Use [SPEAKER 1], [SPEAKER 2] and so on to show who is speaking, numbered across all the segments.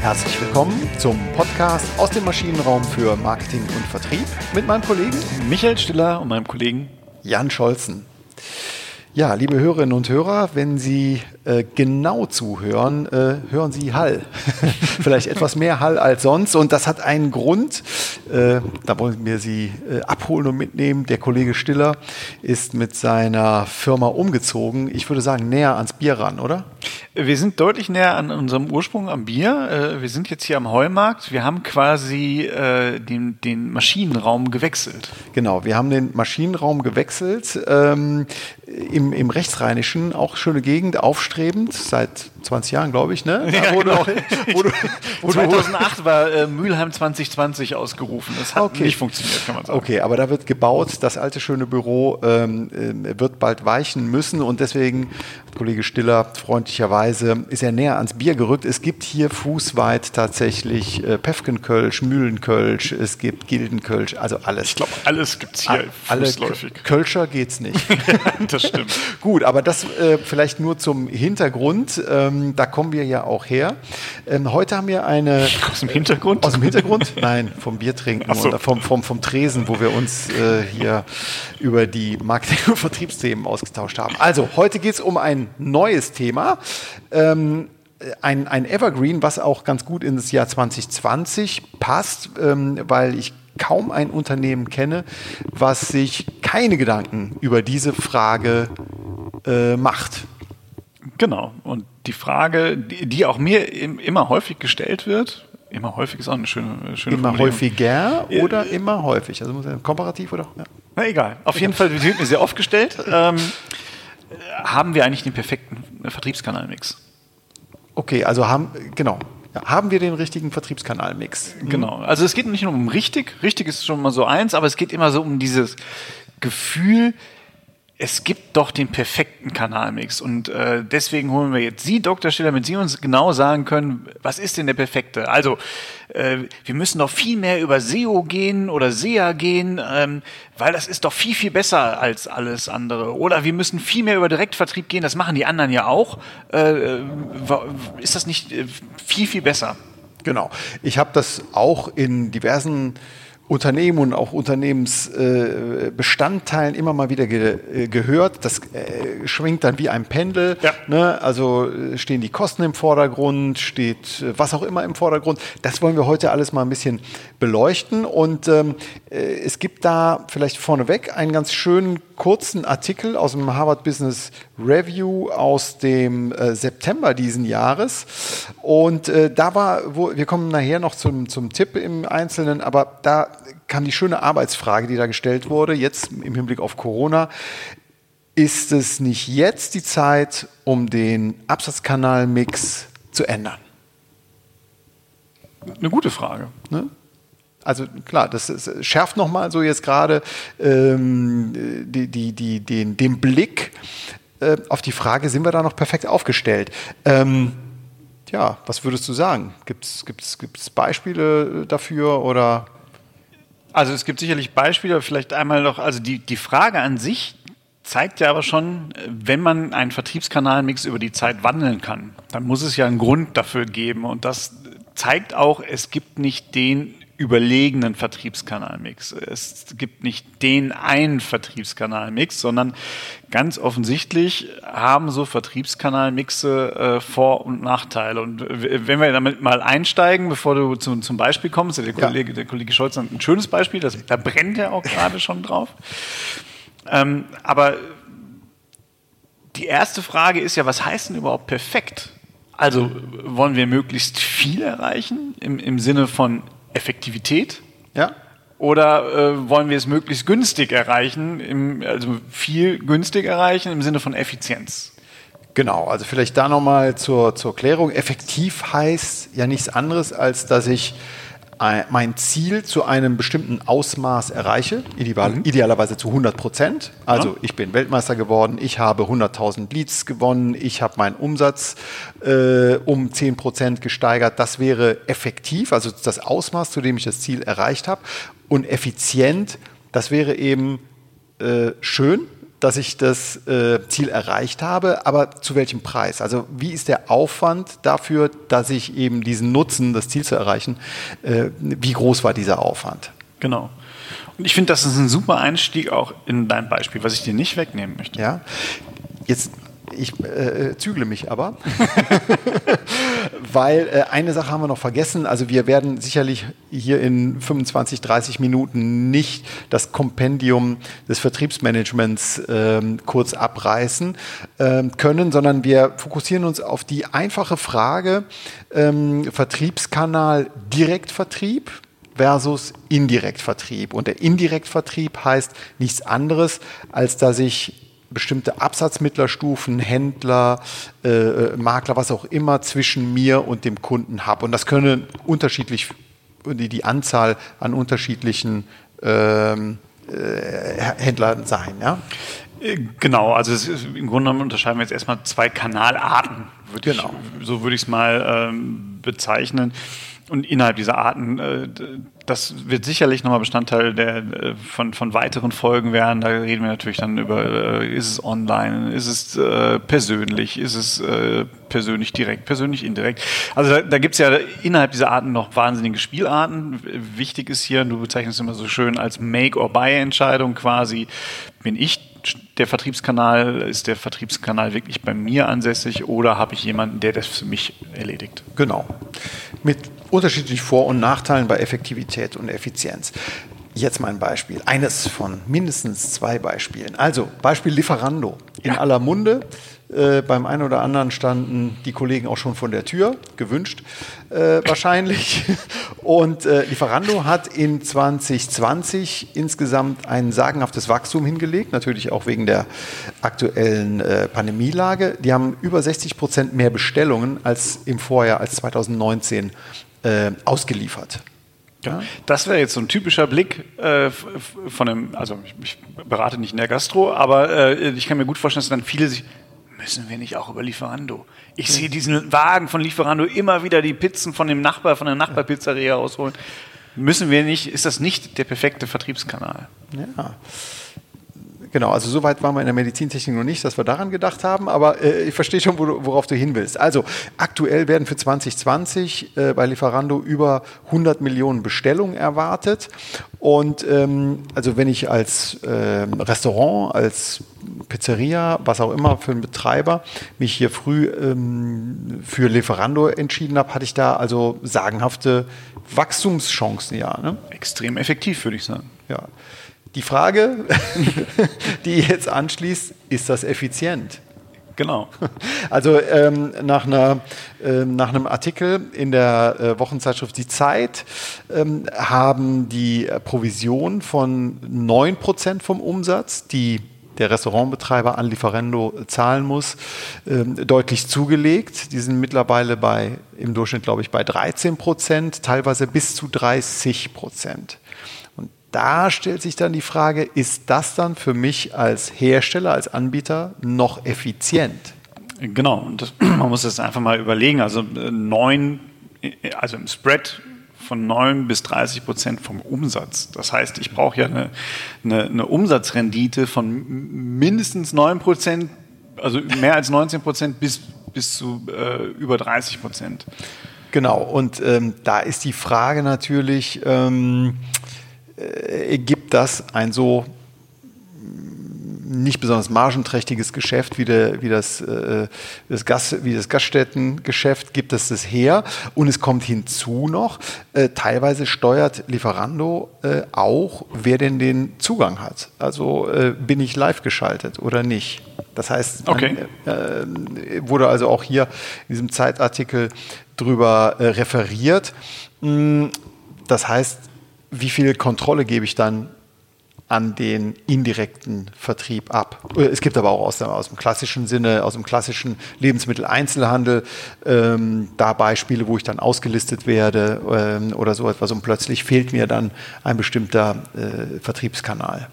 [SPEAKER 1] Herzlich willkommen zum Podcast aus dem Maschinenraum für Marketing und Vertrieb mit meinem Kollegen
[SPEAKER 2] Michael Stiller und meinem Kollegen
[SPEAKER 1] Jan Scholzen. Ja, liebe Hörerinnen und Hörer, wenn Sie äh, genau zuhören, äh, hören Sie Hall. Vielleicht etwas mehr Hall als sonst. Und das hat einen Grund. Äh, da wollen wir Sie äh, abholen und mitnehmen. Der Kollege Stiller ist mit seiner Firma umgezogen. Ich würde sagen, näher ans Bier ran, oder?
[SPEAKER 2] Wir sind deutlich näher an unserem Ursprung am Bier. Äh, wir sind jetzt hier am Heumarkt. Wir haben quasi äh, den, den Maschinenraum gewechselt.
[SPEAKER 1] Genau, wir haben den Maschinenraum gewechselt. Ähm, im, im Rechtsrheinischen, auch schöne Gegend, aufstrebend, seit 20 Jahren, glaube ich, ne?
[SPEAKER 2] Ja, wo genau. du, wo du, wo 2008 war äh, Mülheim 2020 ausgerufen. Das hat okay. nicht funktioniert, kann man sagen.
[SPEAKER 1] Okay, aber da wird gebaut. Das alte schöne Büro ähm, äh, wird bald weichen müssen und deswegen, Kollege Stiller, freundlicherweise ist er näher ans Bier gerückt. Es gibt hier fußweit tatsächlich äh, Pefkenkölsch, Mühlenkölsch, es gibt Gildenkölsch, also alles.
[SPEAKER 2] Ich glaube, alles gibt es hier
[SPEAKER 1] alle fußläufig. Kölscher geht's nicht.
[SPEAKER 2] das stimmt.
[SPEAKER 1] Gut, aber das äh, vielleicht nur zum Hintergrund. Ähm, ähm, da kommen wir ja auch her. Ähm, heute haben wir eine.
[SPEAKER 2] Aus dem Hintergrund?
[SPEAKER 1] Aus dem Hintergrund? Nein, vom Bier trinken so. und vom, vom, vom Tresen, wo wir uns äh, hier über die Marketing- und Vertriebsthemen ausgetauscht haben. Also, heute geht es um ein neues Thema. Ähm, ein, ein Evergreen, was auch ganz gut ins Jahr 2020 passt, ähm, weil ich kaum ein Unternehmen kenne, was sich keine Gedanken über diese Frage äh, macht.
[SPEAKER 2] Genau. Und die Frage, die, die auch mir immer häufig gestellt wird, immer häufig ist auch eine schöne, schöne
[SPEAKER 1] Immer häufiger oder äh, immer häufig? Also muss ja komparativ oder? Ja.
[SPEAKER 2] Na egal. Auf egal. jeden Fall wird mir sehr oft gestellt. Ähm, haben wir eigentlich den perfekten Vertriebskanalmix?
[SPEAKER 1] Okay, also haben, genau. Ja, haben wir den richtigen Vertriebskanalmix?
[SPEAKER 2] Genau. Also es geht nicht nur um richtig. Richtig ist schon mal so eins, aber es geht immer so um dieses Gefühl, es gibt doch den perfekten Kanalmix. Und äh, deswegen holen wir jetzt Sie, Dr. Stiller, damit Sie uns genau sagen können, was ist denn der perfekte? Also, äh, wir müssen doch viel mehr über SEO gehen oder SEA gehen, ähm, weil das ist doch viel, viel besser als alles andere. Oder wir müssen viel mehr über Direktvertrieb gehen, das machen die anderen ja auch. Äh, ist das nicht äh, viel, viel besser?
[SPEAKER 1] Genau. Ich habe das auch in diversen Unternehmen und auch Unternehmensbestandteilen äh, immer mal wieder ge äh, gehört. Das äh, schwingt dann wie ein Pendel. Ja. Ne? Also äh, stehen die Kosten im Vordergrund, steht äh, was auch immer im Vordergrund. Das wollen wir heute alles mal ein bisschen beleuchten. Und ähm, äh, es gibt da vielleicht vorneweg einen ganz schönen kurzen Artikel aus dem Harvard Business Review aus dem äh, September diesen Jahres. Und äh, da war, wo, wir kommen nachher noch zum, zum Tipp im Einzelnen, aber da kam die schöne Arbeitsfrage, die da gestellt wurde, jetzt im Hinblick auf Corona. Ist es nicht jetzt die Zeit, um den Absatzkanalmix zu ändern?
[SPEAKER 2] Eine gute Frage. Ne?
[SPEAKER 1] Also klar, das, das schärft nochmal so jetzt gerade ähm, die, die, die, den, den Blick äh, auf die Frage, sind wir da noch perfekt aufgestellt? Ähm, ja, was würdest du sagen? Gibt es Beispiele dafür oder?
[SPEAKER 2] Also es gibt sicherlich Beispiele, vielleicht einmal noch, also die, die Frage an sich zeigt ja aber schon, wenn man einen Vertriebskanalmix über die Zeit wandeln kann, dann muss es ja einen Grund dafür geben und das zeigt auch, es gibt nicht den überlegenen Vertriebskanalmix. Es gibt nicht den einen Vertriebskanalmix, sondern ganz offensichtlich haben so Vertriebskanalmixe äh, Vor- und Nachteile. Und wenn wir damit mal einsteigen, bevor du zu, zum Beispiel kommst, der Kollege, ja. der Kollege Scholz hat ein schönes Beispiel, das, da brennt er auch gerade schon drauf. Ähm, aber die erste Frage ist ja, was heißt denn überhaupt perfekt? Also wollen wir möglichst viel erreichen im, im Sinne von Effektivität?
[SPEAKER 1] Ja.
[SPEAKER 2] Oder äh, wollen wir es möglichst günstig erreichen, im, also viel günstig erreichen im Sinne von Effizienz?
[SPEAKER 1] Genau, also vielleicht da nochmal zur, zur Klärung. Effektiv heißt ja nichts anderes, als dass ich mein Ziel zu einem bestimmten Ausmaß erreiche, ideal, mhm. idealerweise zu 100 Prozent. Also ja. ich bin Weltmeister geworden, ich habe 100.000 Leads gewonnen, ich habe meinen Umsatz äh, um 10 Prozent gesteigert. Das wäre effektiv, also das Ausmaß, zu dem ich das Ziel erreicht habe. Und effizient, das wäre eben äh, schön, dass ich das äh, Ziel erreicht habe, aber zu welchem Preis? Also wie ist der Aufwand dafür, dass ich eben diesen Nutzen, das Ziel zu erreichen, äh, wie groß war dieser Aufwand?
[SPEAKER 2] Genau. Und ich finde, das ist ein super Einstieg auch in dein Beispiel, was ich dir nicht wegnehmen möchte.
[SPEAKER 1] Ja. Jetzt ich äh, zügle mich aber, weil äh, eine Sache haben wir noch vergessen. Also wir werden sicherlich hier in 25, 30 Minuten nicht das Kompendium des Vertriebsmanagements äh, kurz abreißen ähm, können, sondern wir fokussieren uns auf die einfache Frage ähm, Vertriebskanal Direktvertrieb versus Indirektvertrieb. Und der Indirektvertrieb heißt nichts anderes, als dass ich bestimmte Absatzmittlerstufen, Händler, äh, äh, Makler, was auch immer zwischen mir und dem Kunden habe. Und das können unterschiedlich die, die Anzahl an unterschiedlichen ähm, äh, Händlern sein. Ja?
[SPEAKER 2] Äh, genau, also ist, im Grunde genommen unterscheiden wir jetzt erstmal zwei Kanalarten, würd genau. ich, so würde ich es mal ähm, bezeichnen. Und innerhalb dieser Arten, äh, das wird sicherlich nochmal Bestandteil der, äh, von, von weiteren Folgen werden. Da reden wir natürlich dann über, äh, ist es online, ist es persönlich, ist es persönlich direkt, persönlich indirekt. Also da, da gibt es ja innerhalb dieser Arten noch wahnsinnige Spielarten. Wichtig ist hier, du bezeichnest es immer so schön als Make-or-Buy-Entscheidung quasi. Bin ich der Vertriebskanal, ist der Vertriebskanal wirklich bei mir ansässig oder habe ich jemanden, der das für mich erledigt?
[SPEAKER 1] Genau. Mit unterschiedlichen Vor- und Nachteilen bei Effektivität und Effizienz. Jetzt mal ein Beispiel. Eines von mindestens zwei Beispielen. Also Beispiel Lieferando. In ja. aller Munde. Äh, beim einen oder anderen standen die Kollegen auch schon von der Tür, gewünscht äh, wahrscheinlich. Und äh, Lieferando hat in 2020 insgesamt ein sagenhaftes Wachstum hingelegt, natürlich auch wegen der aktuellen äh, Pandemielage. Die haben über 60 Prozent mehr Bestellungen als im Vorjahr, als 2019 äh, ausgeliefert.
[SPEAKER 2] Ja. Das wäre jetzt so ein typischer Blick äh, von einem, also ich, ich, berate nicht in der Gastro, aber äh, ich kann mir gut vorstellen, dass dann viele sich, müssen wir nicht auch über Lieferando? Ich mhm. sehe diesen Wagen von Lieferando immer wieder die Pizzen von dem Nachbar, von der Nachbarpizzeria ausholen. Müssen wir nicht, ist das nicht der perfekte Vertriebskanal?
[SPEAKER 1] Ja. Genau, also so weit waren wir in der Medizintechnik noch nicht, dass wir daran gedacht haben, aber äh, ich verstehe schon, worauf du hin willst. Also aktuell werden für 2020 äh, bei Lieferando über 100 Millionen Bestellungen erwartet. Und ähm, also wenn ich als äh, Restaurant, als Pizzeria, was auch immer für einen Betreiber, mich hier früh ähm, für Lieferando entschieden habe, hatte ich da also sagenhafte Wachstumschancen, ja. Ne?
[SPEAKER 2] Extrem effektiv, würde ich sagen.
[SPEAKER 1] Ja. Die Frage, die jetzt anschließt, ist das effizient?
[SPEAKER 2] Genau.
[SPEAKER 1] Also ähm, nach, einer, äh, nach einem Artikel in der äh, Wochenzeitschrift Die Zeit ähm, haben die Provision von 9% vom Umsatz, die der Restaurantbetreiber an Lieferando zahlen muss, ähm, deutlich zugelegt. Die sind mittlerweile bei, im Durchschnitt, glaube ich, bei 13 Prozent, teilweise bis zu 30 Prozent da stellt sich dann die Frage, ist das dann für mich als Hersteller, als Anbieter noch effizient?
[SPEAKER 2] Genau, und das, man muss das einfach mal überlegen. Also äh, neun, also im Spread von 9 bis 30 Prozent vom Umsatz. Das heißt, ich brauche ja eine, eine, eine, Umsatzrendite von mindestens 9 Prozent, also mehr als 19 Prozent bis, bis zu äh, über 30 Prozent.
[SPEAKER 1] Genau, und ähm, da ist die Frage natürlich, ähm, äh, gibt das ein so nicht besonders margenträchtiges Geschäft wie, der, wie, das, äh, das Gas, wie das Gaststättengeschäft gibt es das her. Und es kommt hinzu noch, äh, teilweise steuert Lieferando äh, auch, wer denn den Zugang hat. Also äh, bin ich live geschaltet oder nicht. Das heißt,
[SPEAKER 2] okay.
[SPEAKER 1] man, äh, wurde also auch hier in diesem Zeitartikel drüber referiert. Mm, das heißt, wie viel Kontrolle gebe ich dann an den indirekten Vertrieb ab. Es gibt aber auch aus, dem, aus dem klassischen Sinne, aus dem klassischen Lebensmitteleinzelhandel, ähm, da Beispiele, wo ich dann ausgelistet werde ähm, oder so etwas und plötzlich fehlt mir dann ein bestimmter äh, Vertriebskanal.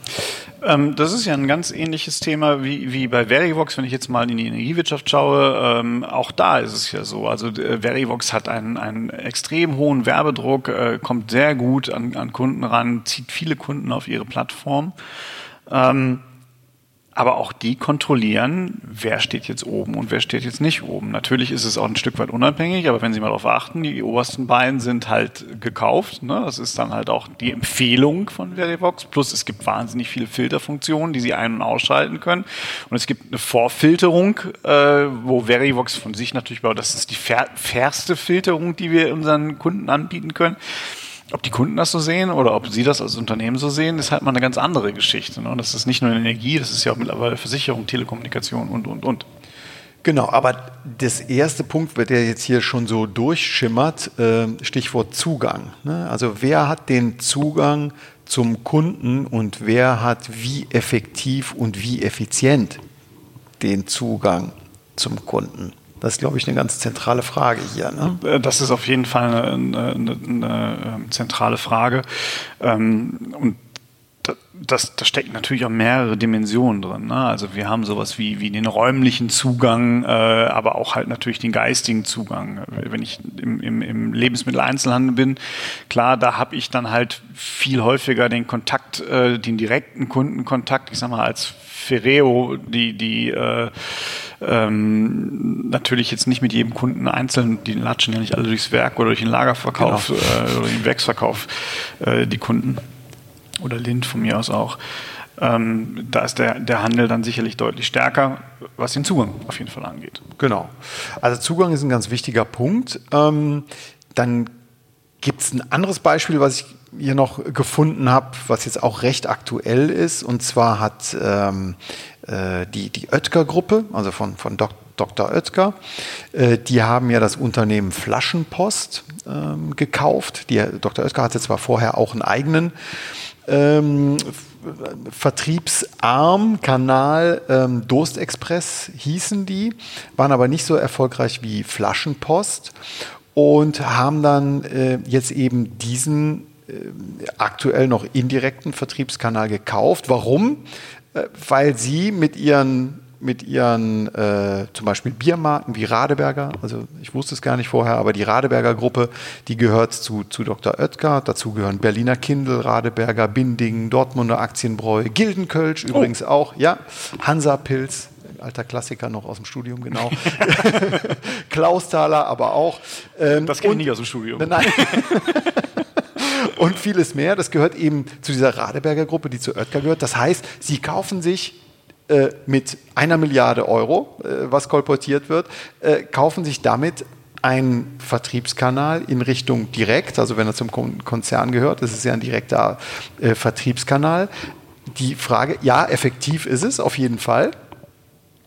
[SPEAKER 2] Ähm, das ist ja ein ganz ähnliches Thema wie, wie bei Verivox, wenn ich jetzt mal in die Energiewirtschaft schaue. Ähm, auch da ist es ja so. Also äh, Verivox hat einen, einen extrem hohen Werbedruck, äh, kommt sehr gut an, an Kunden ran, zieht viele Kunden auf ihre Plattform. Ähm, aber auch die kontrollieren, wer steht jetzt oben und wer steht jetzt nicht oben. Natürlich ist es auch ein Stück weit unabhängig, aber wenn Sie mal darauf achten, die obersten beiden sind halt gekauft. Ne? Das ist dann halt auch die Empfehlung von Verivox. Plus es gibt wahnsinnig viele Filterfunktionen, die Sie ein- und ausschalten können. Und es gibt eine Vorfilterung, äh, wo Verivox von sich natürlich baut. Das ist die fair fairste Filterung, die wir unseren Kunden anbieten können. Ob die Kunden das so sehen oder ob sie das als Unternehmen so sehen, ist halt mal eine ganz andere Geschichte. Ne? Das ist nicht nur Energie, das ist ja auch mittlerweile Versicherung, Telekommunikation und, und, und.
[SPEAKER 1] Genau, aber das erste Punkt, der jetzt hier schon so durchschimmert, äh, Stichwort Zugang. Ne? Also wer hat den Zugang zum Kunden und wer hat wie effektiv und wie effizient den Zugang zum Kunden? Das ist, glaube ich, eine ganz zentrale Frage hier. Ne?
[SPEAKER 2] Äh, das ist auf jeden Fall eine, eine, eine, ähm, zentrale Frage. Ähm, und das, da stecken natürlich auch mehrere Dimensionen drin. Ne? Also wir haben sowas wie, wie den räumlichen Zugang, äh, aber auch halt natürlich den geistigen Zugang. Wenn ich im, im, im Lebensmitteleinzelhandel bin, klar, da habe ich dann halt viel häufiger den Kontakt, äh, den direkten Kundenkontakt, ich sag mal als Ferreo, die, die äh, ähm, natürlich jetzt nicht mit jedem Kunden einzeln, die latschen ja nicht alle durchs Werk oder durch den Lagerverkauf genau. äh, oder den Werksverkauf, äh, die Kunden. Oder Lind von mir aus auch. Ähm, da ist der, der Handel dann sicherlich deutlich stärker, was den Zugang auf jeden Fall angeht.
[SPEAKER 1] Genau. Also Zugang ist ein ganz wichtiger Punkt. Ähm, dann gibt es ein anderes Beispiel, was ich hier noch gefunden habe, was jetzt auch recht aktuell ist. Und zwar hat ähm, äh, die, die Oetker-Gruppe, also von, von Dok Dr. Oetker, äh, die haben ja das Unternehmen Flaschenpost ähm, gekauft. Die, Dr. Oetker hatte zwar vorher auch einen eigenen ähm, Vertriebsarm, Kanal, ähm, Durstexpress hießen die, waren aber nicht so erfolgreich wie Flaschenpost und haben dann äh, jetzt eben diesen äh, aktuell noch indirekten Vertriebskanal gekauft. Warum? Weil sie mit ihren mit ihren äh, zum Beispiel Biermarken wie Radeberger, also ich wusste es gar nicht vorher, aber die Radeberger Gruppe, die gehört zu, zu Dr. Oetker, dazu gehören Berliner Kindl, Radeberger, Binding, Dortmunder Aktienbräu, Gildenkölsch oh. übrigens auch, ja, Hansa Pilz, alter Klassiker noch aus dem Studium, genau. Klausthaler aber auch.
[SPEAKER 2] Ähm, das kenne ich nicht aus dem Studium.
[SPEAKER 1] Nein. und vieles mehr. Das gehört eben zu dieser Radeberger Gruppe, die zu Oetker gehört. Das heißt, sie kaufen sich äh, mit einer Milliarde Euro, äh, was kolportiert wird, äh, kaufen sich damit einen Vertriebskanal in Richtung direkt, also wenn er zum Konzern gehört, das ist ja ein direkter äh, Vertriebskanal. Die Frage, ja, effektiv ist es auf jeden Fall.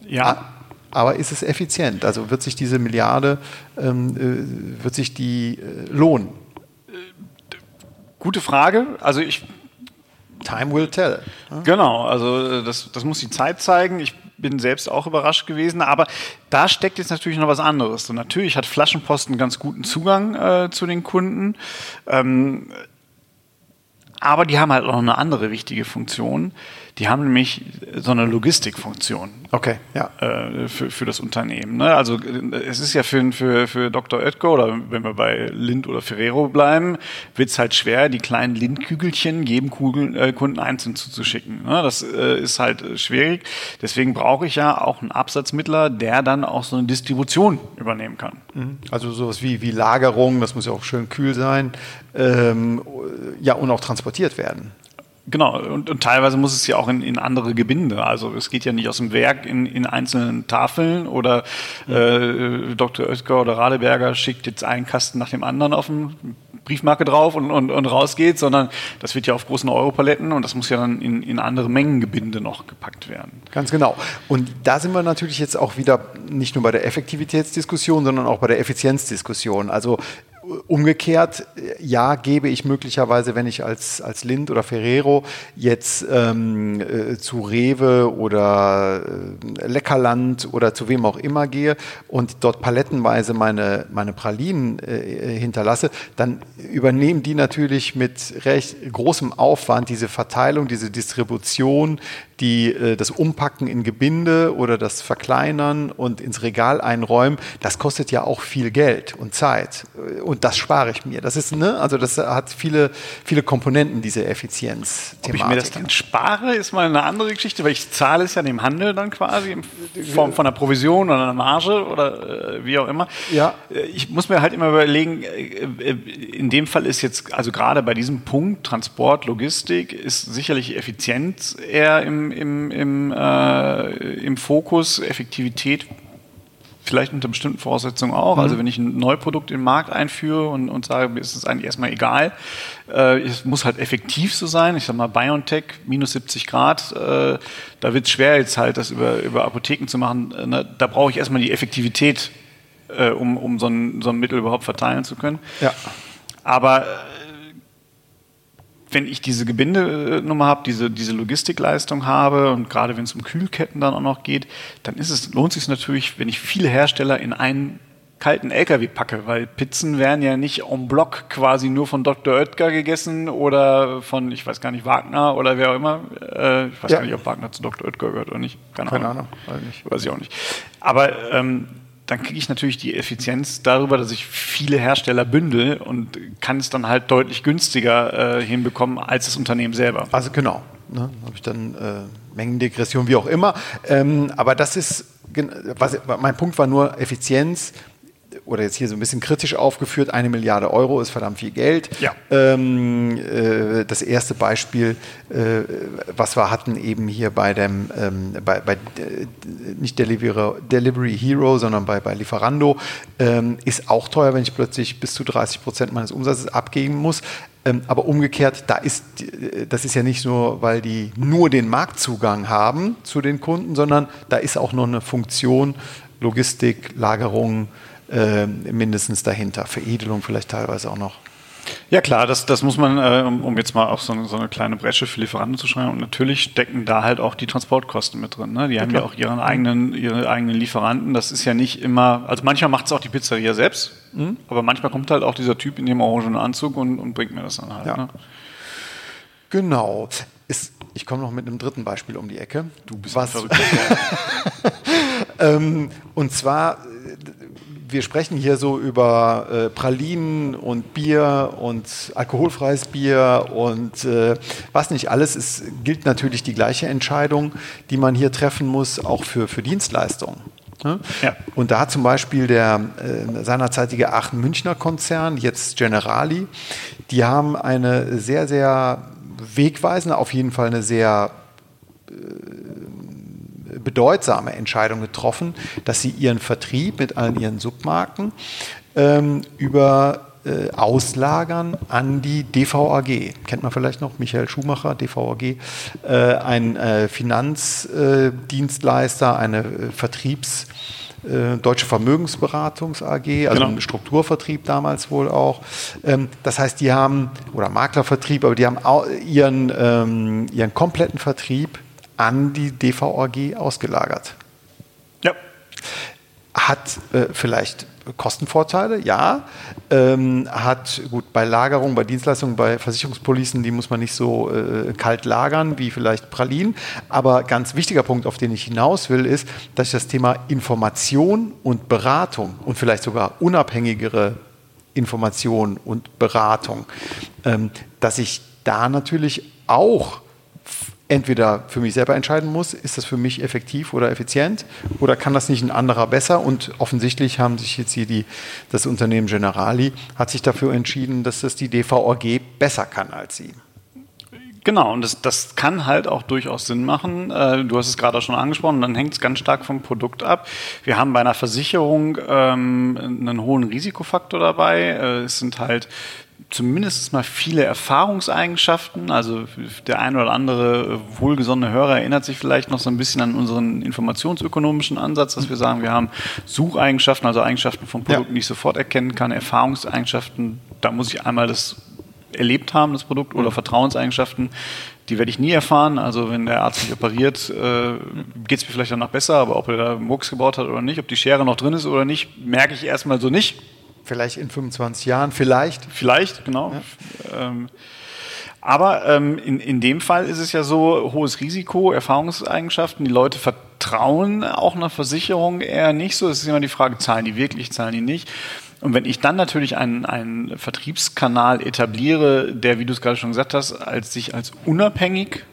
[SPEAKER 1] Ja. Aber ist es effizient? Also wird sich diese Milliarde, ähm, wird sich die äh, lohnen?
[SPEAKER 2] Gute Frage. Also ich
[SPEAKER 1] Time will tell.
[SPEAKER 2] Genau, also äh, das, das muss die Zeit zeigen. Ich bin selbst auch überrascht gewesen, aber da steckt jetzt natürlich noch was anderes. Und natürlich hat Flaschenpost einen ganz guten Zugang äh, zu den Kunden. Ähm, aber die haben halt auch noch eine andere wichtige Funktion. Die haben nämlich so eine Logistikfunktion.
[SPEAKER 1] Okay,
[SPEAKER 2] ja. Äh, für, für das Unternehmen. Ne? Also es ist ja für, für, für Dr. Oetker oder wenn wir bei Lind oder Ferrero bleiben, wird es halt schwer, die kleinen Lindkügelchen jedem Kugeln, äh, Kunden einzeln zuzuschicken. Ne? Das äh, ist halt schwierig. Deswegen brauche ich ja auch einen Absatzmittler, der dann auch so eine Distribution übernehmen kann.
[SPEAKER 1] Mhm. Also sowas wie, wie Lagerung, das muss ja auch schön kühl sein, ähm, ja, und auch transportiert werden.
[SPEAKER 2] Genau, und, und, teilweise muss es ja auch in, in, andere Gebinde. Also es geht ja nicht aus dem Werk in, in einzelnen Tafeln oder äh, Dr. Oetker oder Radeberger schickt jetzt einen Kasten nach dem anderen auf dem Briefmarke drauf und, und, und raus geht, sondern das wird ja auf großen Europaletten und das muss ja dann in, in andere Mengengebinde noch gepackt werden.
[SPEAKER 1] Ganz genau. Und da sind wir natürlich jetzt auch wieder nicht nur bei der Effektivitätsdiskussion, sondern auch bei der Effizienzdiskussion. Also Umgekehrt, ja, gebe ich möglicherweise, wenn ich als, als Lind oder Ferrero jetzt ähm, äh, zu Rewe oder äh, Leckerland oder zu wem auch immer gehe und dort palettenweise meine, meine Pralinen äh, hinterlasse, dann übernehmen die natürlich mit recht großem Aufwand diese Verteilung, diese Distribution die äh, das Umpacken in Gebinde oder das Verkleinern und ins Regal einräumen, das kostet ja auch viel Geld und Zeit. Und das spare ich mir. Das ist, ne, also das hat viele, viele Komponenten, diese Effizienz.
[SPEAKER 2] Ob ich mir das dann spare, ist mal eine andere Geschichte, weil ich zahle es ja dem Handel dann quasi in Form von einer Provision oder einer Marge oder äh, wie auch immer.
[SPEAKER 1] Ja.
[SPEAKER 2] Äh, ich muss mir halt immer überlegen, äh, in dem Fall ist jetzt, also gerade bei diesem Punkt, Transport, Logistik, ist sicherlich Effizienz eher im, im, im, äh, im Fokus, Effektivität vielleicht unter bestimmten Voraussetzungen auch. Also mhm. Also wenn ich ein Neuprodukt in den Markt einführe und, und sage, mir ist es eigentlich erstmal egal, äh, es muss halt effektiv so sein. Ich sag mal, BioNTech, minus 70 Grad, äh, da wird es schwer jetzt halt, das über, über Apotheken zu machen. Ne? Da brauche ich erstmal die Effektivität, äh, um, um so, ein, so ein Mittel überhaupt verteilen zu können.
[SPEAKER 1] Ja.
[SPEAKER 2] Aber wenn ich diese Gebindenummer habe, diese, diese Logistikleistung habe und gerade wenn es um Kühlketten dann auch noch geht, dann ist es, lohnt sich natürlich, wenn ich viele Hersteller in einen kalten LKW packe, weil Pizzen werden ja nicht en bloc quasi nur von Dr. Oetker gegessen oder von, ich weiß gar nicht, Wagner oder wer auch immer. Äh, ich weiß ja. gar nicht, ob Wagner zu Dr. Oetker gehört oder nicht.
[SPEAKER 1] Keine, Keine Ahnung. Ahnung.
[SPEAKER 2] Weiß ich auch nicht. Aber ähm, dann kriege ich natürlich die Effizienz darüber, dass ich viele Hersteller bündel und kann es dann halt deutlich günstiger äh, hinbekommen als das Unternehmen selber.
[SPEAKER 1] Also genau, ne, habe ich dann äh, Mengendegression, wie auch immer. Ähm, aber das ist, was, mein Punkt war nur Effizienz oder jetzt hier so ein bisschen kritisch aufgeführt, eine Milliarde Euro ist verdammt viel Geld.
[SPEAKER 2] Ja.
[SPEAKER 1] Ähm, äh, das erste Beispiel, äh, was wir hatten eben hier bei dem, ähm, bei, bei äh, nicht Delivery, Delivery Hero, sondern bei, bei Lieferando, ähm, ist auch teuer, wenn ich plötzlich bis zu 30 Prozent meines Umsatzes abgeben muss. Ähm, aber umgekehrt, da ist, das ist ja nicht nur, weil die nur den Marktzugang haben zu den Kunden, sondern da ist auch noch eine Funktion, Logistik, Lagerung, äh, mindestens dahinter. Veredelung vielleicht teilweise auch noch.
[SPEAKER 2] Ja klar, das, das muss man, äh, um, jetzt mal auch so, so, eine kleine Bresche für Lieferanten zu schreiben, und natürlich stecken da halt auch die Transportkosten mit drin. Ne? Die ja, haben klar. ja auch ihren eigenen, ihre eigenen Lieferanten. Das ist ja nicht immer, also manchmal macht es auch die Pizzeria selbst, mhm. aber manchmal kommt halt auch dieser Typ in dem orangenen Anzug und, und bringt mir das dann halt. Ja. Ne?
[SPEAKER 1] Genau. Ist, ich komme noch mit einem dritten Beispiel um die Ecke.
[SPEAKER 2] Du bist Was, verrückt.
[SPEAKER 1] ähm, und zwar wir sprechen hier so über äh, Pralinen und Bier und alkoholfreies Bier und äh, was nicht alles. Es gilt natürlich die gleiche Entscheidung, die man hier treffen muss, auch für, für Dienstleistungen. Ne? Ja. Und da hat zum Beispiel der äh, seinerzeitige Aachen-Münchner Konzern, jetzt Generali, die haben eine sehr, sehr wegweisende, auf jeden Fall eine sehr äh, bedeutsame Entscheidung getroffen, dass sie ihren Vertrieb mit allen ihren Submarken ähm, über äh, auslagern an die DVAG. Kennt man vielleicht noch, Michael Schumacher, DVAG, äh, ein äh, Finanzdienstleister, eine äh, Vertriebs- äh, Deutsche Vermögensberatungs AG, also genau. ein Strukturvertrieb damals wohl auch. Ähm, das heißt, die haben, oder Maklervertrieb, aber die haben ihren, ähm, ihren kompletten Vertrieb an die DVAG ausgelagert.
[SPEAKER 2] Ja.
[SPEAKER 1] Hat äh, vielleicht Kostenvorteile, ja. Ähm, hat gut bei Lagerung, bei Dienstleistungen, bei Versicherungspolicen, die muss man nicht so äh, kalt lagern wie vielleicht Pralinen. Aber ganz wichtiger Punkt, auf den ich hinaus will, ist, dass ich das Thema Information und Beratung und vielleicht sogar unabhängigere Information und Beratung, ähm, dass ich da natürlich auch entweder für mich selber entscheiden muss, ist das für mich effektiv oder effizient oder kann das nicht ein anderer besser? Und offensichtlich haben sich jetzt hier die, das Unternehmen Generali hat sich dafür entschieden, dass das die DVOG besser kann als sie.
[SPEAKER 2] Genau, und das, das kann halt auch durchaus Sinn machen. Äh, du hast es gerade schon angesprochen, dann hängt es ganz stark vom Produkt ab. Wir haben bei einer Versicherung ähm, einen hohen Risikofaktor dabei. Äh, es sind halt zumindest mal viele Erfahrungseigenschaften. Also der ein oder andere wohlgesonnene Hörer erinnert sich vielleicht noch so ein bisschen an unseren informationsökonomischen Ansatz, dass wir sagen, wir haben Sucheigenschaften, also Eigenschaften von Produkten, ja. die ich sofort erkennen kann, Erfahrungseigenschaften, da muss ich einmal das erlebt haben, das Produkt, oder Vertrauenseigenschaften, die werde ich nie erfahren. Also wenn der Arzt mich operiert, äh, geht es mir vielleicht danach besser, aber ob er da Murks gebaut hat oder nicht, ob die Schere noch drin ist oder nicht, merke ich erstmal so nicht.
[SPEAKER 1] Vielleicht in 25 Jahren, vielleicht.
[SPEAKER 2] Vielleicht, genau. Ja. Ähm, Aber ähm, in, in dem Fall ist es ja so, hohes Risiko, Erfahrungseigenschaften, die Leute vertrauen auch einer Versicherung eher nicht so. Es ist immer die Frage, zahlen die wirklich, zahlen die nicht. Und wenn ich dann natürlich einen, einen Vertriebskanal etabliere, der, wie du es gerade schon gesagt hast, als sich als unabhängig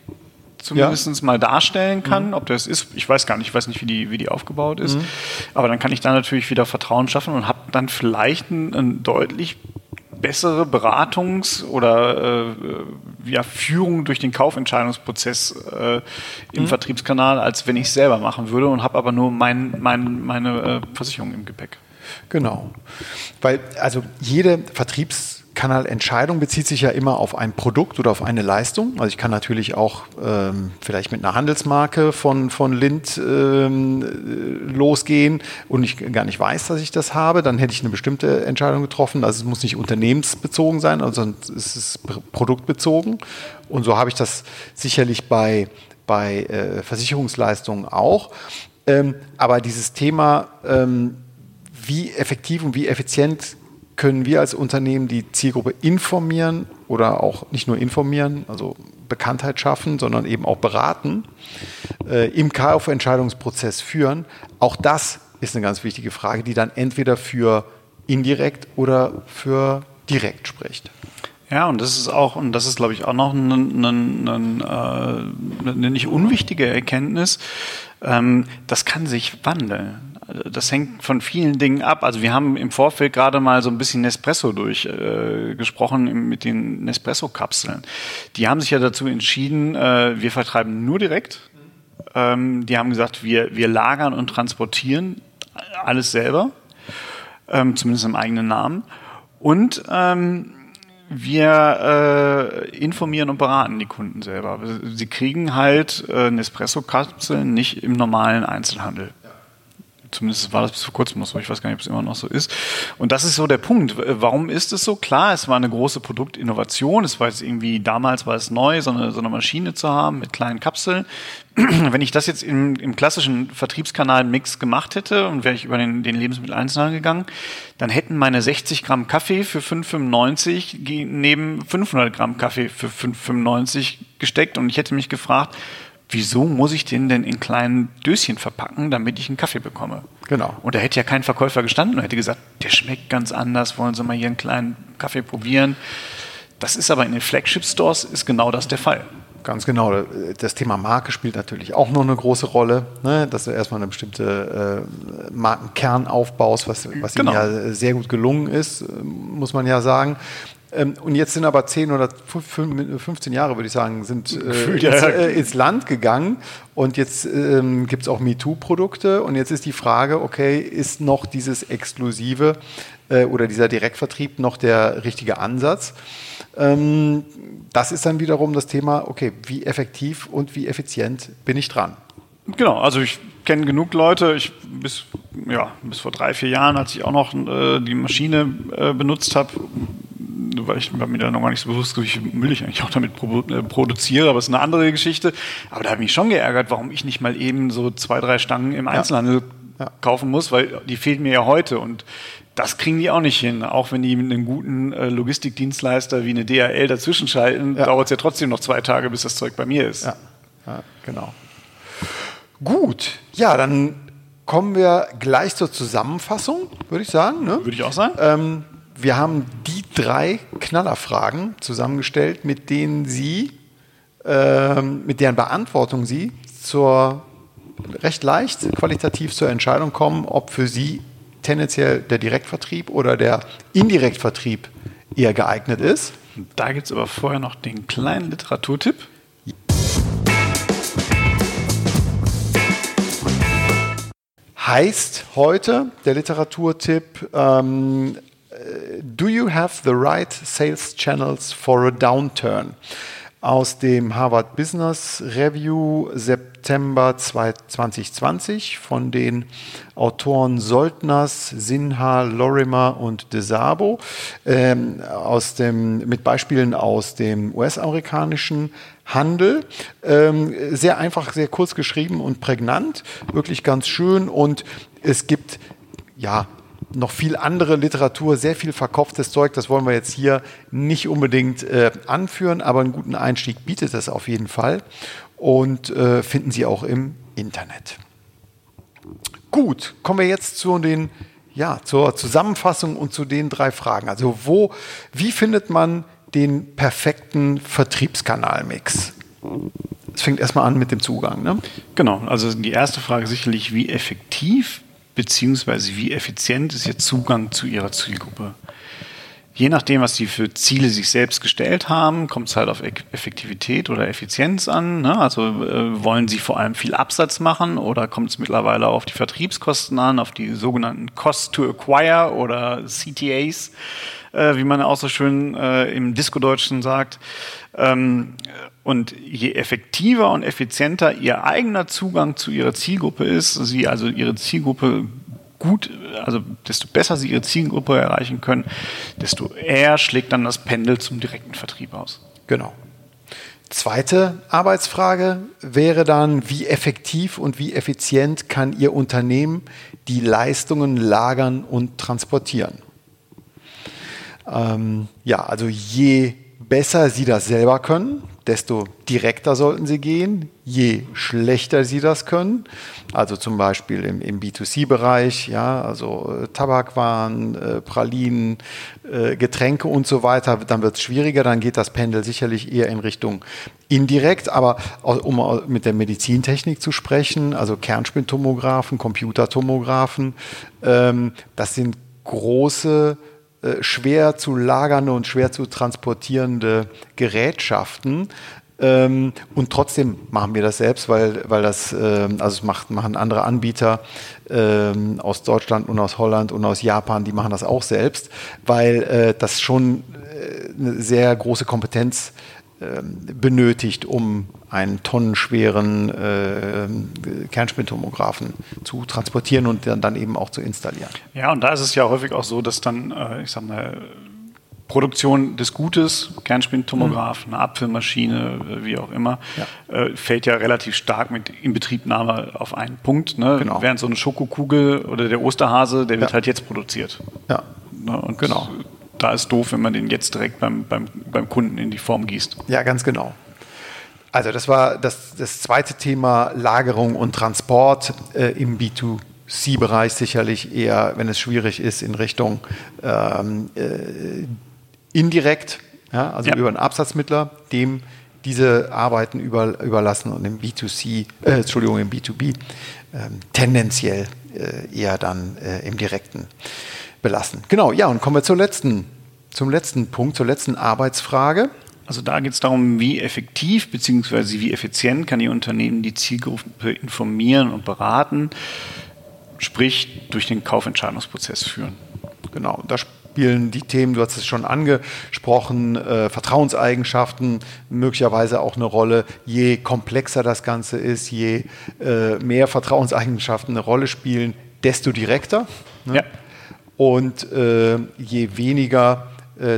[SPEAKER 2] zumindest ja. mal darstellen kann, mhm. ob das ist, ich weiß gar nicht, ich weiß nicht, wie die, wie die aufgebaut ist, mhm. aber dann kann ich da natürlich wieder Vertrauen schaffen und habe dann vielleicht ein, ein deutlich bessere Beratungs- oder äh, ja, Führung durch den Kaufentscheidungsprozess äh, im mhm. Vertriebskanal, als wenn ich es selber machen würde und habe aber nur mein, mein, meine äh, Versicherung im Gepäck.
[SPEAKER 1] Genau. Weil also jede Vertriebs- Kanalentscheidung bezieht sich ja immer auf ein Produkt oder auf eine Leistung. Also ich kann natürlich auch ähm, vielleicht mit einer Handelsmarke von, von Lind ähm, losgehen und ich gar nicht weiß, dass ich das habe. Dann hätte ich eine bestimmte Entscheidung getroffen. Also es muss nicht unternehmensbezogen sein, also es ist produktbezogen. Und so habe ich das sicherlich bei, bei äh, Versicherungsleistungen auch. Ähm, aber dieses Thema, ähm, wie effektiv und wie effizient können wir als Unternehmen die Zielgruppe informieren oder auch nicht nur informieren, also Bekanntheit schaffen, sondern eben auch beraten, äh, im Kaufentscheidungsprozess führen. Auch das ist eine ganz wichtige Frage, die dann entweder für indirekt oder für direkt spricht.
[SPEAKER 2] Ja, und das ist auch, und das ist, glaube ich, auch noch eine, eine, eine, eine nicht unwichtige Erkenntnis. Ähm, das kann sich wandeln das hängt von vielen Dingen ab. Also wir haben im Vorfeld gerade mal so ein bisschen Nespresso durchgesprochen äh, mit den Nespresso-Kapseln. Die haben sich ja dazu entschieden, äh, wir vertreiben nur direkt. Ähm, die haben gesagt, wir, wir lagern und transportieren alles selber, ähm, zumindest im eigenen Namen. Und ähm, wir äh, informieren und beraten die Kunden selber. Sie kriegen halt äh, Nespresso-Kapseln nicht im normalen Einzelhandel. Zumindest war das bis vor kurzem noch so. Ich weiß gar nicht, ob es immer noch so ist. Und das ist so der Punkt. Warum ist es so? Klar, es war eine große Produktinnovation. Es war jetzt irgendwie, damals war es neu, so eine, so eine Maschine zu haben mit kleinen Kapseln. Wenn ich das jetzt im, im klassischen Vertriebskanal-Mix gemacht hätte und wäre ich über den, den Lebensmitteleinzelhandel gegangen, dann hätten meine 60 Gramm Kaffee für 5,95 neben 500 Gramm Kaffee für 5,95 gesteckt und ich hätte mich gefragt, wieso muss ich den denn in kleinen Döschen verpacken, damit ich einen Kaffee bekomme?
[SPEAKER 1] Genau.
[SPEAKER 2] Und da hätte ja kein Verkäufer gestanden und hätte gesagt, der schmeckt ganz anders, wollen Sie mal hier einen kleinen Kaffee probieren? Das ist aber in den Flagship-Stores ist genau das der Fall.
[SPEAKER 1] Ganz genau. Das Thema Marke spielt natürlich auch noch eine große Rolle, ne? dass du erstmal eine bestimmte äh, Markenkern aufbaust, was, was genau. ihnen ja sehr gut gelungen ist, muss man ja sagen. Ähm, und jetzt sind aber 10 oder 15 Jahre, würde ich sagen, sind äh, ins, äh, ins, Land gegangen. Und jetzt ähm, gibt es auch MeToo-Produkte. Und jetzt ist die Frage, okay, ist noch dieses Exklusive äh, oder dieser Direktvertrieb noch der richtige Ansatz? Ähm, das ist dann wiederum das Thema, okay, wie effektiv und wie effizient bin ich dran?
[SPEAKER 2] Genau, also ich kenne genug Leute. Ich bis ja bis vor drei vier Jahren, als ich auch noch äh, die Maschine äh, benutzt habe, weil ich war mir da noch gar nicht so bewusst, wie viel Müll ich eigentlich auch damit äh, produziere, aber es ist eine andere Geschichte. Aber da habe ich mich schon geärgert, warum ich nicht mal eben so zwei, drei Stangen im Einzelhandel ja. Ja. kaufen muss, weil die fehlen mir ja heute und das kriegen die auch nicht hin. Auch wenn die mit einem guten äh, Logistikdienstleister wie eine DHL dazwischen schalten, ja. dauert es ja trotzdem noch zwei Tage, bis das Zeug bei mir ist.
[SPEAKER 1] Ja, ja genau. Gut, ja, dann kommen wir gleich zur Zusammenfassung, würde ich sagen. Ne?
[SPEAKER 2] Würde ich auch sagen.
[SPEAKER 1] Ähm, wir haben die drei Knallerfragen zusammengestellt, mit denen Sie, äh, mit deren Beantwortung Sie zur recht leicht qualitativ zur Entscheidung kommen, ob für Sie tendenziell der Direktvertrieb oder der Indirektvertrieb eher geeignet ist.
[SPEAKER 2] Da gibt es aber vorher noch den kleinen Literaturtipp.
[SPEAKER 1] Heißt heute der Literaturtipp ähm, Do you have the right sales channels for a downturn? Aus dem Harvard Business Review September 2020 von den Autoren Soldners, Sinha, Lorimer und DeSabo ähm, aus dem, mit Beispielen aus dem US-amerikanischen Handel. Ähm, sehr einfach, sehr kurz geschrieben und prägnant, wirklich ganz schön und es gibt ja noch viel andere Literatur, sehr viel verkopftes Zeug. Das wollen wir jetzt hier nicht unbedingt äh, anführen, aber einen guten Einstieg bietet es auf jeden Fall und äh, finden Sie auch im Internet. Gut, kommen wir jetzt zu den ja, zur Zusammenfassung und zu den drei Fragen. Also wo, wie findet man den perfekten Vertriebskanalmix? Es fängt erstmal an mit dem Zugang. Ne?
[SPEAKER 2] Genau, also die erste Frage sicherlich, wie effektiv bzw. wie effizient ist Ihr Zugang zu Ihrer Zielgruppe? Je nachdem, was Sie für Ziele sich selbst gestellt haben, kommt es halt auf Effektivität oder Effizienz an. Ne? Also äh, wollen Sie vor allem viel Absatz machen oder kommt es mittlerweile auf die Vertriebskosten an, auf die sogenannten Cost to Acquire oder CTAs, äh, wie man auch so schön äh, im Disco-Deutschen sagt. Ähm, und je effektiver und effizienter Ihr eigener Zugang zu Ihrer Zielgruppe ist, Sie also Ihre Zielgruppe gut, also desto besser sie ihre Zielgruppe erreichen können, desto eher schlägt dann das Pendel zum direkten Vertrieb aus.
[SPEAKER 1] Genau. Zweite Arbeitsfrage wäre dann, wie effektiv und wie effizient kann Ihr Unternehmen die Leistungen lagern und transportieren? Ähm, ja, also je besser Sie das selber können, desto direkter sollten Sie gehen. Je schlechter Sie das können, also zum Beispiel im, im B2C-Bereich, ja, also äh, Tabakwaren, äh, Pralinen, äh, Getränke und so weiter, dann wird es schwieriger, dann geht das Pendel sicherlich eher in Richtung indirekt, aber um mit der Medizintechnik zu sprechen, also Kernspintomographen, Computertomographen, ähm, das sind große äh, schwer zu lagernde und schwer zu transportierende Gerätschaften. Ähm, und trotzdem machen wir das selbst, weil, weil das, ähm, also es macht, machen andere Anbieter ähm, aus Deutschland und aus Holland und aus Japan, die machen das auch selbst, weil äh, das schon äh, eine sehr große Kompetenz ähm, benötigt, um einen tonnenschweren äh, Kernspintomographen zu transportieren und dann, dann, eben auch zu installieren.
[SPEAKER 2] Ja, und da ist es ja häufig auch so, dass dann, äh, ich sag mal, Produktion des Gutes, Kernspintomograph, mhm. eine Abfüllmaschine, äh, wie auch immer, ja. äh, fällt ja relativ stark mit Inbetriebnahme auf einen Punkt. Ne? Genau. Während so eine Schokokugel oder der Osterhase, der wird ja. halt jetzt produziert.
[SPEAKER 1] Ja. Ne? Und genau
[SPEAKER 2] da ist doof, wenn man den jetzt direkt beim, beim, beim Kunden in die Form gießt.
[SPEAKER 1] Ja, ganz genau. Also das war das, das zweite Thema Lagerung und Transport äh, im B2C-Bereich sicherlich eher, wenn es schwierig ist, in Richtung ähm, äh, indirekt, ja, also ja. über einen Absatzmittler, dem diese Arbeiten über, überlassen und im B2C, äh, Entschuldigung, im B2B ähm, tendenziell äh, eher dann äh, im direkten belassen. Genau, ja, und kommen wir zur letzten, zum letzten Punkt, zur letzten Arbeitsfrage.
[SPEAKER 2] Also da geht es darum, wie effektiv bzw. wie effizient kann Ihr Unternehmen die Zielgruppe informieren und beraten, sprich durch den Kaufentscheidungsprozess führen.
[SPEAKER 1] Genau, da spielen die Themen, du hast es schon angesprochen, äh, Vertrauenseigenschaften möglicherweise auch eine Rolle. Je komplexer das Ganze ist, je äh, mehr Vertrauenseigenschaften eine Rolle spielen, desto direkter. Ne? Ja. Und äh, je weniger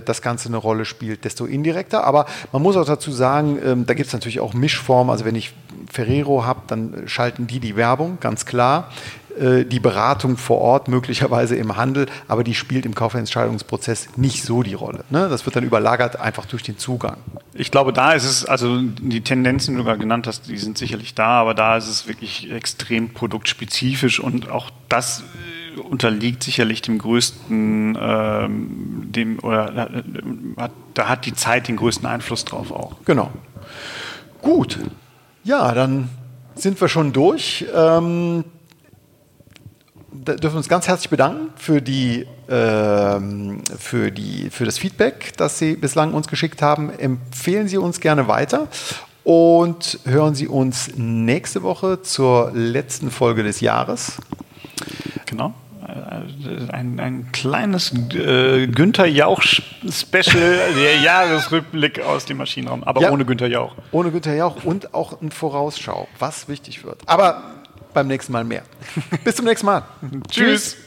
[SPEAKER 1] das Ganze eine Rolle spielt, desto indirekter. Aber man muss auch dazu sagen, ähm, da gibt es natürlich auch Mischformen. Also wenn ich Ferrero habe, dann schalten die die Werbung, ganz klar. Äh, die Beratung vor Ort, möglicherweise im Handel, aber die spielt im Kaufentscheidungsprozess nicht so die Rolle. Ne? Das wird dann überlagert einfach durch den Zugang.
[SPEAKER 2] Ich glaube, da ist es, also die Tendenzen, die du gerade genannt hast, die sind sicherlich da, aber da ist es wirklich extrem produktspezifisch und auch das unterliegt sicherlich dem größten, ähm, dem, oder hat, da hat die Zeit den größten Einfluss drauf auch.
[SPEAKER 1] Genau. Gut. Ja, dann sind wir schon durch. Ähm, dürfen wir uns ganz herzlich bedanken für, die, ähm, für, die, für das Feedback, das Sie bislang uns geschickt haben. Empfehlen Sie uns gerne weiter und hören Sie uns nächste Woche zur letzten Folge des Jahres.
[SPEAKER 2] Genau. Ein, ein kleines äh, Günther Jauch-Special, der Jahresrückblick aus dem Maschinenraum, aber ja, ohne Günther Jauch.
[SPEAKER 1] Ohne Günther Jauch und auch ein Vorausschau, was wichtig wird. Aber beim nächsten Mal mehr. Bis zum nächsten Mal.
[SPEAKER 2] Tschüss.